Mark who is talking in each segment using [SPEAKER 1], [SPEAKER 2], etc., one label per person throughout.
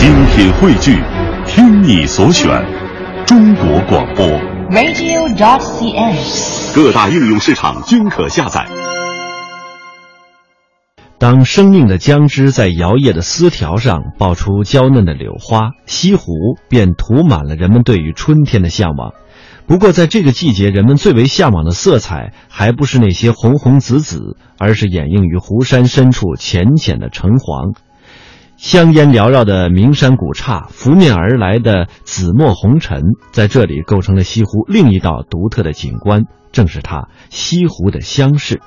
[SPEAKER 1] 精品汇聚，听你所选，中国广播。
[SPEAKER 2] radio.dot.cn，。
[SPEAKER 1] 各大应用市场均可下载。
[SPEAKER 3] 当生命的浆汁在摇曳的丝条上爆出娇嫩的柳花，西湖便涂满了人们对于春天的向往。不过，在这个季节，人们最为向往的色彩，还不是那些红红紫紫，而是掩映于湖山深处浅浅的橙黄。香烟缭绕的名山古刹，拂面而来的紫陌红尘，在这里构成了西湖另一道独特的景观，正是它西湖的乡市。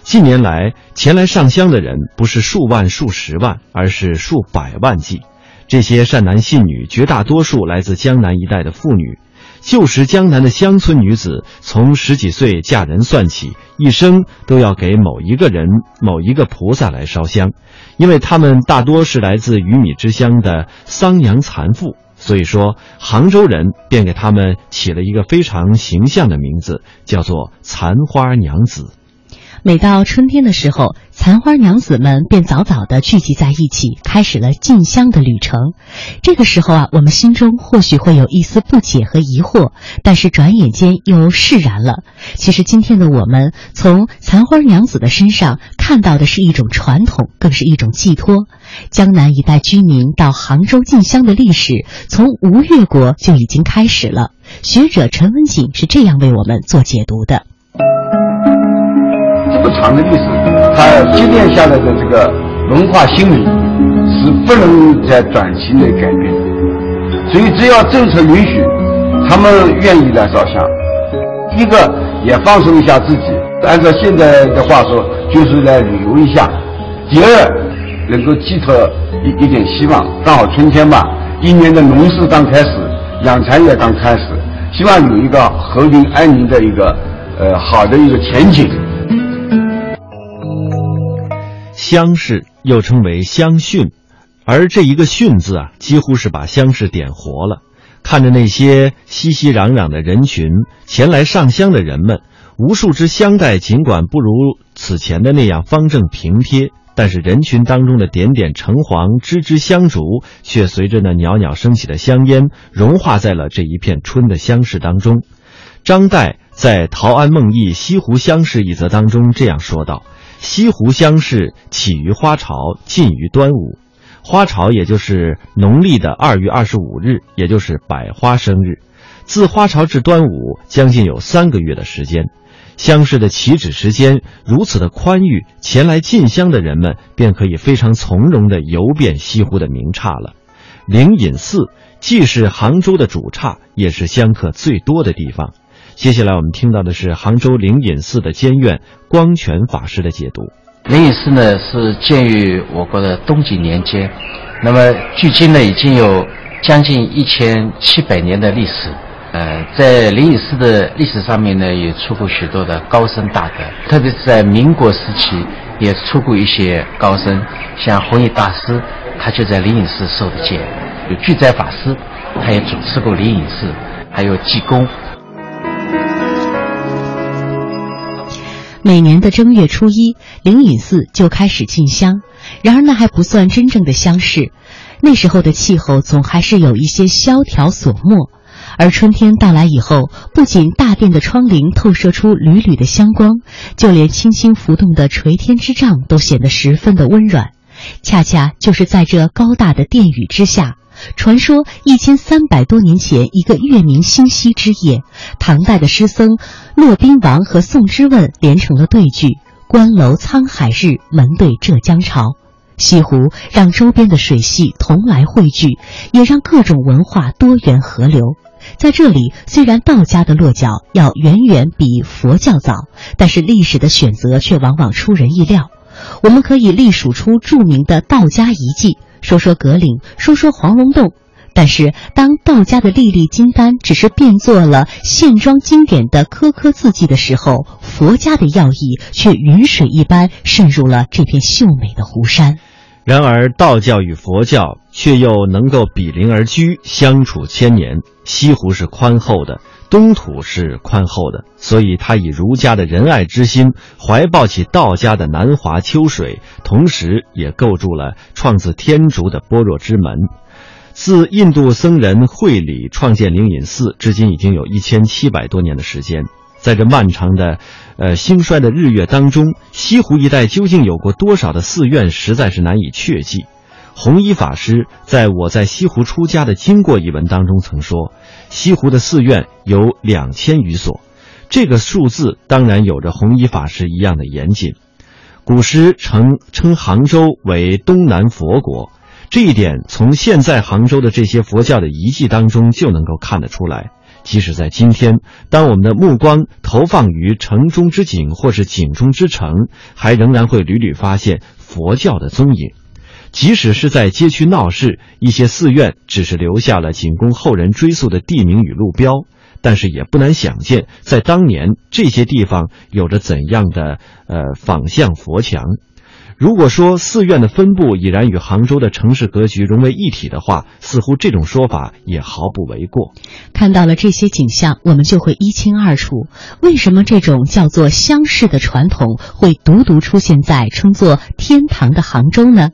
[SPEAKER 3] 近年来，前来上香的人不是数万、数十万，而是数百万计。这些善男信女，绝大多数来自江南一带的妇女。旧时江南的乡村女子，从十几岁嫁人算起，一生都要给某一个人、某一个菩萨来烧香，因为她们大多是来自鱼米之乡的桑阳残妇，所以说杭州人便给他们起了一个非常形象的名字，叫做残花娘子。
[SPEAKER 4] 每到春天的时候，残花娘子们便早早地聚集在一起，开始了进香的旅程。这个时候啊，我们心中或许会有一丝不解和疑惑，但是转眼间又释然了。其实今天的我们，从残花娘子的身上看到的是一种传统，更是一种寄托。江南一带居民到杭州进香的历史，从吴越国就已经开始了。学者陈文锦是这样为我们做解读的。
[SPEAKER 5] 长的历史，它积淀下来的这个文化心理是不能在短期内改变的。所以，只要政策允许，他们愿意来烧香。一个也放松一下自己，按照现在的话说，就是来旅游一下。第二，能够寄托一一点希望。刚好春天吧，一年的农事刚开始，养蚕也刚开始，希望有一个和平安宁的一个呃好的一个前景。
[SPEAKER 3] 乡试又称为乡训，而这一个“训”字啊，几乎是把乡试点活了。看着那些熙熙攘攘的人群，前来上香的人们，无数支香袋尽管不如此前的那样方正平贴，但是人群当中的点点橙黄、支支香烛，却随着那袅袅升起的香烟，融化在了这一片春的乡市当中。张岱在《陶庵梦忆西湖乡试》一则当中这样说道。西湖乡试起于花朝，尽于端午。花朝也就是农历的二月二十五日，也就是百花生日。自花朝至端午，将近有三个月的时间。乡试的起止时间如此的宽裕，前来进香的人们便可以非常从容地游遍西湖的名刹了。灵隐寺既是杭州的主刹，也是香客最多的地方。接下来我们听到的是杭州灵隐寺的监院光泉法师的解读。
[SPEAKER 6] 灵隐寺呢是建于我国的东晋年间，那么距今呢已经有将近一千七百年的历史。呃，在灵隐寺的历史上面呢，也出过许多的高僧大德，特别是在民国时期也出过一些高僧，像弘一大师，他就在灵隐寺受的戒；有巨斋法师，他也主持过灵隐寺，还有济公。
[SPEAKER 4] 每年的正月初一，灵隐寺就开始进香。然而那还不算真正的乡试，那时候的气候总还是有一些萧条索寞。而春天到来以后，不仅大殿的窗棂透射出缕缕的香光，就连轻轻浮动的垂天之帐都显得十分的温软。恰恰就是在这高大的殿宇之下。传说一千三百多年前，一个月明星稀之夜，唐代的诗僧骆宾王和宋之问连成了对句：“关楼沧海日，门对浙江潮。”西湖让周边的水系同来汇聚，也让各种文化多元合流。在这里，虽然道家的落脚要远远比佛教早，但是历史的选择却往往出人意料。我们可以隶数出著名的道家遗迹。说说格岭，说说黄龙洞，但是当道家的粒粒金丹只是变作了线装经典的颗颗字迹的时候，佛家的要义却云水一般渗入了这片秀美的湖山。
[SPEAKER 3] 然而，道教与佛教却又能够比邻而居，相处千年。西湖是宽厚的，东土是宽厚的，所以他以儒家的仁爱之心，怀抱起道家的南华秋水，同时也构筑了创自天竺的般若之门。自印度僧人慧理创建灵隐寺，至今已经有一千七百多年的时间。在这漫长的，呃兴衰的日月当中，西湖一带究竟有过多少的寺院，实在是难以确记。弘一法师在我在西湖出家的经过一文当中曾说，西湖的寺院有两千余所。这个数字当然有着弘一法师一样的严谨。古时称称杭州为东南佛国，这一点从现在杭州的这些佛教的遗迹当中就能够看得出来。即使在今天，当我们的目光投放于城中之景或是景中之城，还仍然会屡屡发现佛教的踪影。即使是在街区闹市，一些寺院只是留下了仅供后人追溯的地名与路标，但是也不难想见，在当年这些地方有着怎样的呃仿像佛墙。如果说寺院的分布已然与杭州的城市格局融为一体的话，似乎这种说法也毫不为过。
[SPEAKER 4] 看到了这些景象，我们就会一清二楚，为什么这种叫做乡试的传统会独独出现在称作天堂的杭州呢？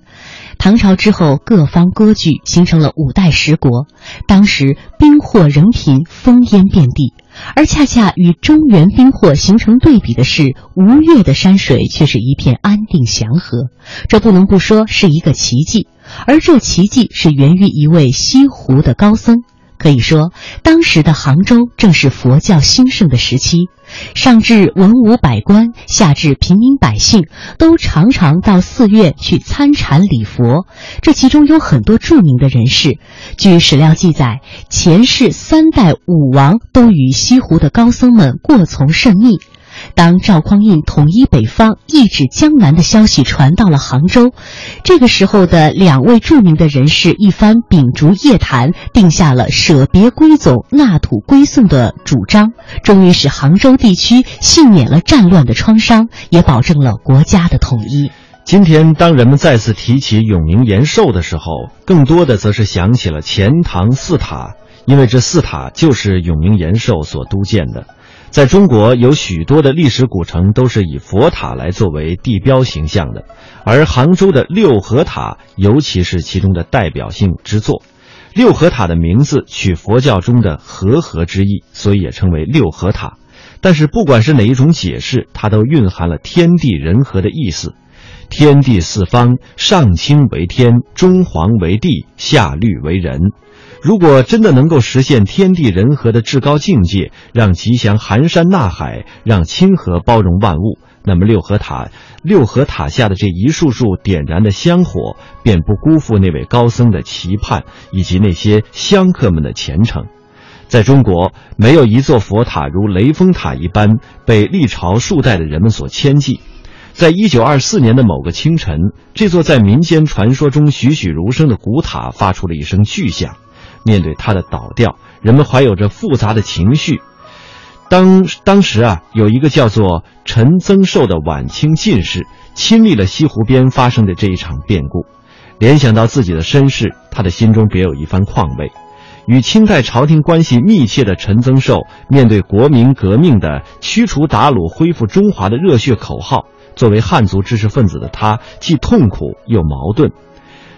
[SPEAKER 4] 唐朝之后，各方割据，形成了五代十国。当时兵祸人贫，烽烟遍地。而恰恰与中原兵祸形成对比的是，吴越的山水却是一片安定祥和。这不能不说是一个奇迹，而这奇迹是源于一位西湖的高僧。可以说，当时的杭州正是佛教兴盛的时期，上至文武百官，下至平民百姓，都常常到寺院去参禅礼佛。这其中有很多著名的人士，据史料记载，前世三代武王都与西湖的高僧们过从甚密。当赵匡胤统一北方、一指江南的消息传到了杭州，这个时候的两位著名的人士一番秉烛夜谈，定下了舍别归总、纳土归宋的主张，终于使杭州地区幸免了战乱的创伤，也保证了国家的统一。
[SPEAKER 3] 今天，当人们再次提起永明延寿的时候，更多的则是想起了钱塘四塔，因为这四塔就是永明延寿所督建的。在中国，有许多的历史古城都是以佛塔来作为地标形象的，而杭州的六合塔尤其是其中的代表性之作。六合塔的名字取佛教中的和合之意，所以也称为六合塔。但是，不管是哪一种解释，它都蕴含了天地人和的意思。天地四方，上清为天，中黄为地，下绿为人。如果真的能够实现天地人和的至高境界，让吉祥含山纳海，让清河包容万物，那么六合塔六合塔下的这一束束点燃的香火，便不辜负那位高僧的期盼以及那些香客们的虔诚。在中国，没有一座佛塔如雷峰塔一般被历朝数代的人们所牵记。在一九二四年的某个清晨，这座在民间传说中栩栩如生的古塔发出了一声巨响。面对它的倒掉，人们怀有着复杂的情绪。当当时啊，有一个叫做陈增寿的晚清进士亲历了西湖边发生的这一场变故，联想到自己的身世，他的心中别有一番况味。与清代朝廷关系密切的陈增寿，面对国民革命的驱除鞑虏、恢复中华的热血口号，作为汉族知识分子的他，既痛苦又矛盾。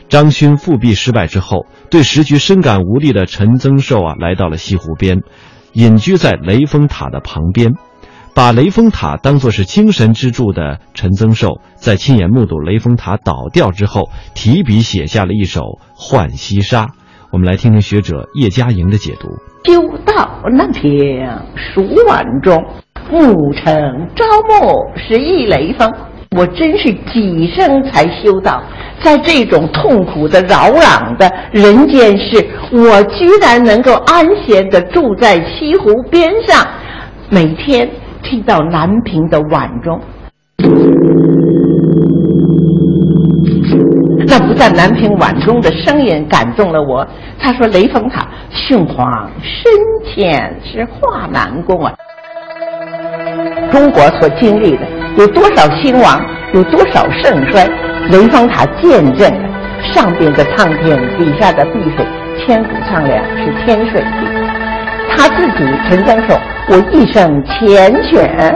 [SPEAKER 3] 张勋复辟失败之后，对时局深感无力的陈增寿啊，来到了西湖边，隐居在雷峰塔的旁边。把雷峰塔当作是精神支柱的陈增寿，在亲眼目睹雷峰塔倒掉之后，提笔写下了一首《浣溪沙》。我们来听听学者叶嘉莹的解读：
[SPEAKER 2] 修道那片数万中，暮成朝暮是一雷锋。我真是几生才修道，在这种痛苦的扰攘的人间世，我居然能够安闲的住在西湖边上，每天听到南屏的晚钟。那不但南屏晚钟的声音感动了我，他说雷峰塔训皇深浅是华南宫啊，中国所经历的。有多少兴亡，有多少盛衰，雷峰塔见证了上边的苍天，底下的碧水，千古苍凉是天水地。他自己陈增寿，我一生缱绻，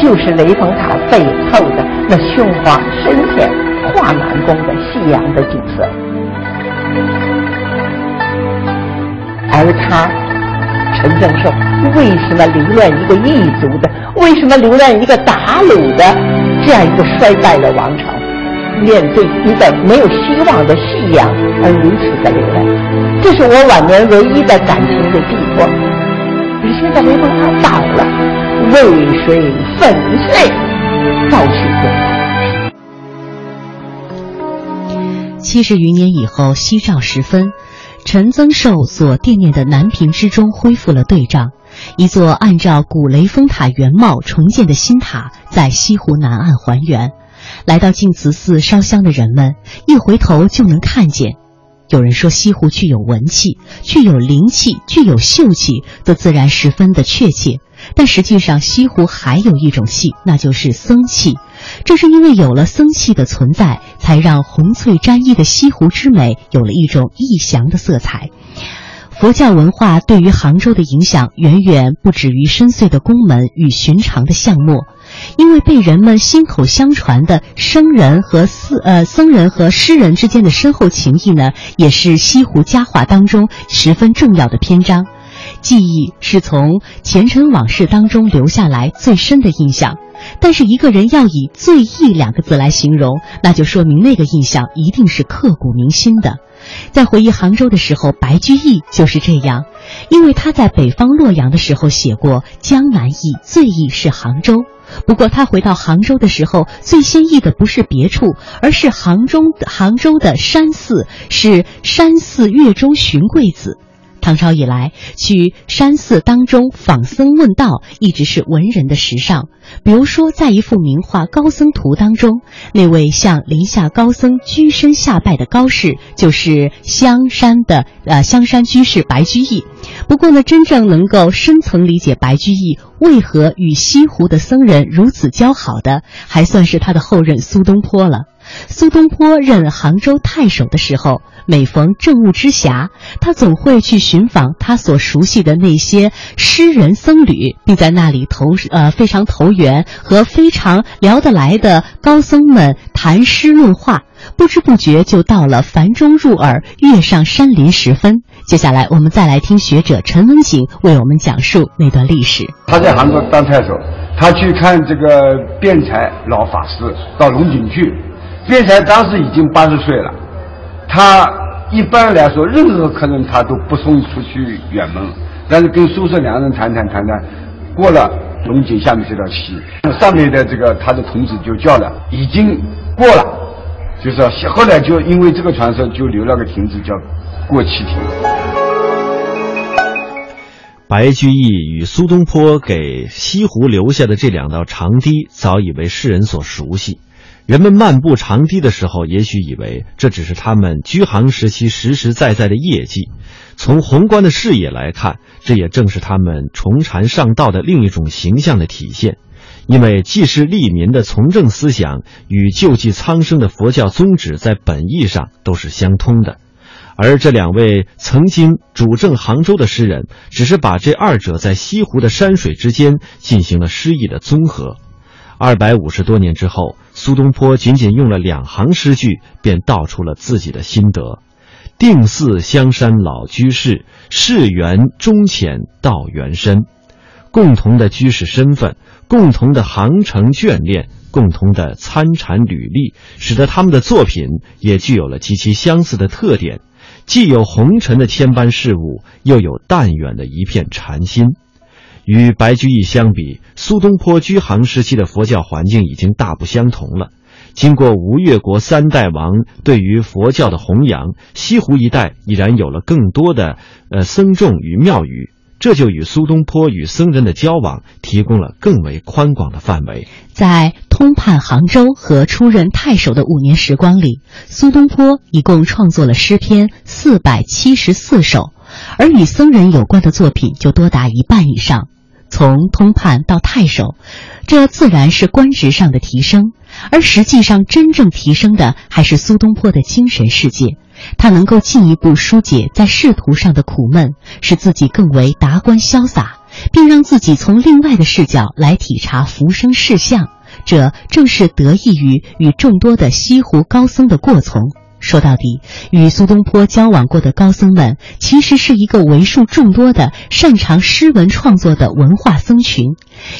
[SPEAKER 2] 就是雷峰塔背后的那雄黄深浅、画南宫的夕阳的景色。而他陈正寿为什么留恋一个异族的？为什么留恋一个鞑虏的这样一个衰败的王朝？面对一个没有希望的信仰而如此的流泪，这是我晚年唯一的感情的寄托。你现在雷锋塔倒了，渭水粉碎，赵许国。
[SPEAKER 4] 七十余年以后，夕照时分，陈增寿所惦念的南屏之中恢复了对仗，一座按照古雷峰塔原貌重建的新塔在西湖南岸还原。来到净慈寺烧香的人们，一回头就能看见。有人说西湖具有文气，具有灵气，具有秀气，都自然十分的确切。但实际上，西湖还有一种气，那就是僧气。正是因为有了僧器的存在，才让红翠沾衣的西湖之美有了一种异祥的色彩。佛教文化对于杭州的影响，远远不止于深邃的宫门与寻常的巷陌。因为被人们心口相传的僧人和寺呃僧人和诗人之间的深厚情谊呢，也是西湖佳话当中十分重要的篇章。记忆是从前尘往事当中留下来最深的印象。但是一个人要以“最忆”两个字来形容，那就说明那个印象一定是刻骨铭心的。在回忆杭州的时候，白居易就是这样，因为他在北方洛阳的时候写过“江南忆，最忆是杭州”。不过，他回到杭州的时候，最先忆的不是别处，而是杭州杭州的山寺，是山寺月中寻桂子。唐朝以来，去山寺当中访僧问道，一直是文人的时尚。比如说，在一幅名画《高僧图》当中，那位向林下高僧居身下拜的高士，就是香山的呃香山居士白居易。不过呢，真正能够深层理解白居易为何与西湖的僧人如此交好的，还算是他的后任苏东坡了。苏东坡任杭州太守的时候，每逢政务之暇，他总会去寻访他所熟悉的那些诗人僧侣，并在那里投呃非常投缘和非常聊得来的高僧们谈诗论画。不知不觉就到了繁钟入耳、月上山林时分。接下来，我们再来听学者陈文锦为我们讲述那段历史。
[SPEAKER 5] 他在杭州当太守，他去看这个辩才老法师到龙井去。辩才当时已经八十岁了，他一般来说任何客人他都不送出去远门，但是跟苏轼两人谈谈谈谈，过了龙井下面这条溪，上面的这个他的童子就叫了，已经过了，就是后来就因为这个传说就留了个亭子叫过气亭。
[SPEAKER 3] 白居易与苏东坡给西湖留下的这两道长堤，早已为世人所熟悉。人们漫步长堤的时候，也许以为这只是他们居杭时期实实在在的业绩。从宏观的视野来看，这也正是他们崇禅上道的另一种形象的体现。因为济世利民的从政思想与救济苍生的佛教宗旨在本意上都是相通的。而这两位曾经主政杭州的诗人，只是把这二者在西湖的山水之间进行了诗意的综合。二百五十多年之后，苏东坡仅仅用了两行诗句，便道出了自己的心得：“定似香山老居士，世缘终浅道缘深。”共同的居士身份，共同的航程眷恋，共同的参禅履历，使得他们的作品也具有了极其相似的特点，既有红尘的千般事物，又有淡远的一片禅心。与白居易相比，苏东坡居杭时期的佛教环境已经大不相同了。经过吴越国三代王对于佛教的弘扬，西湖一带已然有了更多的呃僧众与庙宇，这就与苏东坡与僧人的交往提供了更为宽广的范围。
[SPEAKER 4] 在通判杭州和出任太守的五年时光里，苏东坡一共创作了诗篇四百七十四首。而与僧人有关的作品就多达一半以上。从通判到太守，这自然是官职上的提升，而实际上真正提升的还是苏东坡的精神世界。他能够进一步疏解在仕途上的苦闷，使自己更为达观潇洒，并让自己从另外的视角来体察浮生事相。这正是得益于与众多的西湖高僧的过从。说到底，与苏东坡交往过的高僧们，其实是一个为数众多的擅长诗文创作的文化僧群。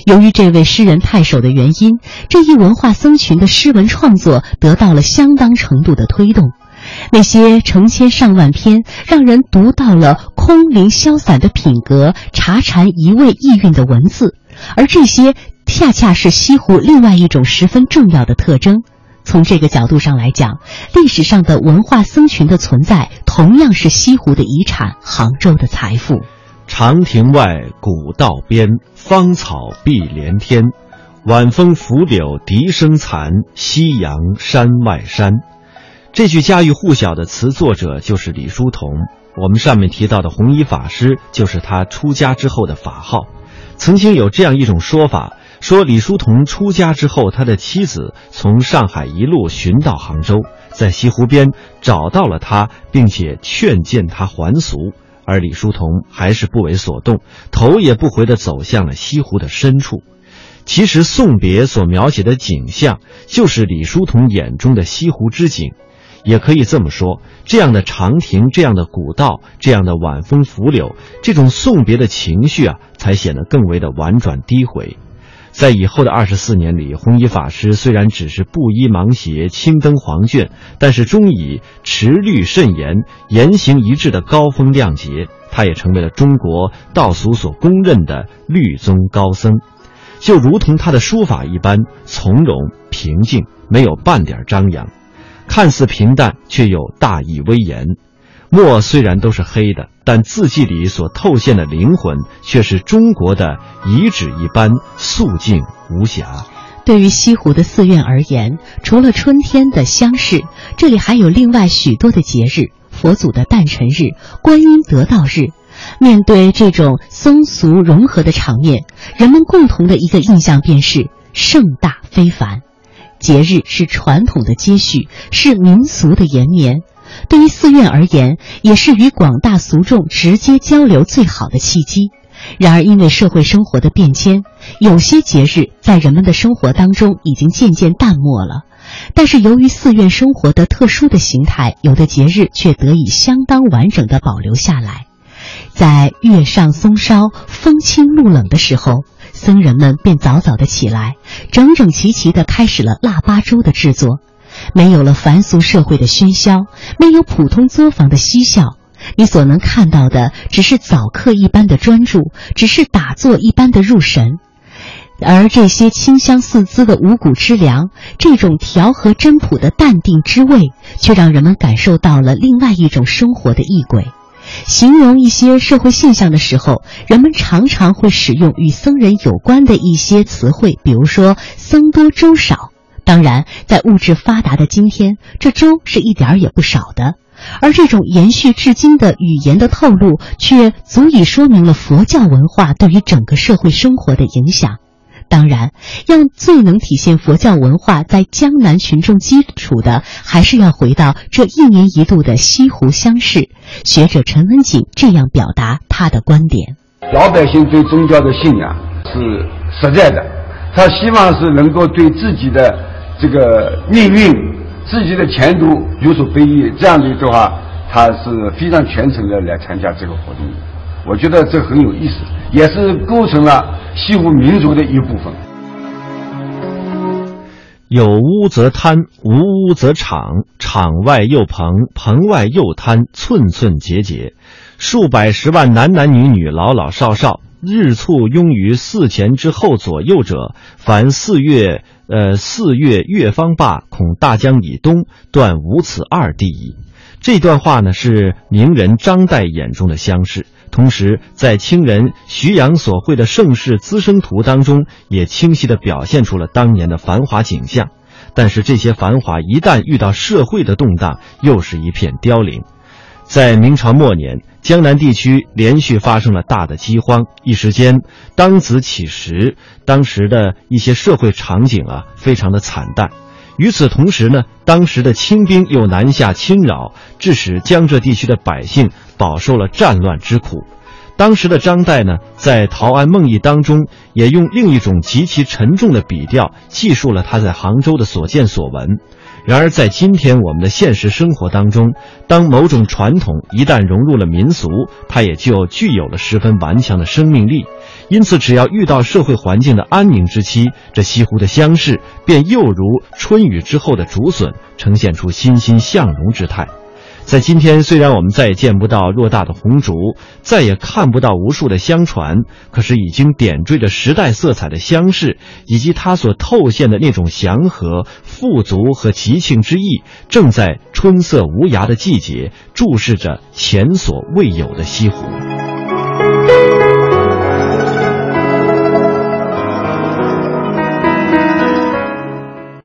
[SPEAKER 4] 由于这位诗人太守的原因，这一文化僧群的诗文创作得到了相当程度的推动。那些成千上万篇让人读到了空灵潇洒的品格、茶禅一味意蕴的文字，而这些恰恰是西湖另外一种十分重要的特征。从这个角度上来讲，历史上的文化僧群的存在，同样是西湖的遗产，杭州的财富。
[SPEAKER 3] 长亭外，古道边，芳草碧连天。晚风拂柳笛声残，夕阳山外山。这句家喻户晓的词作者就是李叔同。我们上面提到的弘一法师，就是他出家之后的法号。曾经有这样一种说法。说李叔同出家之后，他的妻子从上海一路寻到杭州，在西湖边找到了他，并且劝谏他还俗，而李叔同还是不为所动，头也不回地走向了西湖的深处。其实送别所描写的景象，就是李叔同眼中的西湖之景。也可以这么说，这样的长亭，这样的古道，这样的晚风拂柳，这种送别的情绪啊，才显得更为的婉转低回。在以后的二十四年里，弘一法师虽然只是布衣芒鞋、青灯黄卷，但是终以持律慎言、言行一致的高风亮节，他也成为了中国道俗所公认的律宗高僧。就如同他的书法一般，从容平静，没有半点张扬，看似平淡，却有大义威严。墨虽然都是黑的，但字迹里所透现的灵魂却是中国的遗址一般素净无瑕。
[SPEAKER 4] 对于西湖的寺院而言，除了春天的乡试，这里还有另外许多的节日：佛祖的诞辰日、观音得道日。面对这种僧俗融合的场面，人们共同的一个印象便是盛大非凡。节日是传统的接续，是民俗的延绵。对于寺院而言，也是与广大俗众直接交流最好的契机。然而，因为社会生活的变迁，有些节日在人们的生活当中已经渐渐淡漠了。但是，由于寺院生活的特殊的形态，有的节日却得以相当完整的保留下来。在月上松梢、风清露冷的时候，僧人们便早早的起来，整整齐齐的开始了腊八粥的制作。没有了凡俗社会的喧嚣，没有普通作坊的嬉笑，你所能看到的只是早课一般的专注，只是打坐一般的入神。而这些清香四滋的五谷之粮，这种调和真朴的淡定之味，却让人们感受到了另外一种生活的异轨。形容一些社会现象的时候，人们常常会使用与僧人有关的一些词汇，比如说“僧多粥少”。当然，在物质发达的今天，这粥是一点儿也不少的。而这种延续至今的语言的透露，却足以说明了佛教文化对于整个社会生活的影响。当然，要最能体现佛教文化在江南群众基础的，还是要回到这一年一度的西湖乡试。学者陈文锦这样表达他的观点：
[SPEAKER 5] 老百姓对宗教的信仰是实在的，他希望是能够对自己的。这个命运，自己的前途有所非议，这样的的话，他是非常虔诚的来参加这个活动。我觉得这很有意思，也是构成了西湖民族的一部分。
[SPEAKER 3] 有屋则摊，无屋则场，场外又棚，棚外又摊，寸寸节节，数百十万男男女女，老老少少，日簇拥于寺前之后左右者，凡四月。呃，四月月方罢，恐大江以东断无此二地矣。这段话呢，是名人张岱眼中的乡试，同时在清人徐阳所绘的盛世滋生图当中，也清晰地表现出了当年的繁华景象。但是这些繁华一旦遇到社会的动荡，又是一片凋零。在明朝末年，江南地区连续发生了大的饥荒，一时间当子乞食，当时的一些社会场景啊，非常的惨淡。与此同时呢，当时的清兵又南下侵扰，致使江浙地区的百姓饱受了战乱之苦。当时的张岱呢，在《陶庵梦忆》当中，也用另一种极其沉重的笔调记述了他在杭州的所见所闻。然而，在今天我们的现实生活当中，当某种传统一旦融入了民俗，它也就具有了十分顽强的生命力。因此，只要遇到社会环境的安宁之期，这西湖的乡试便又如春雨之后的竹笋，呈现出欣欣向荣之态。在今天，虽然我们再也见不到偌大的红烛，再也看不到无数的香船，可是已经点缀着时代色彩的乡市，以及它所透现的那种祥和、富足和吉庆之意，正在春色无涯的季节，注视着前所未有的西湖。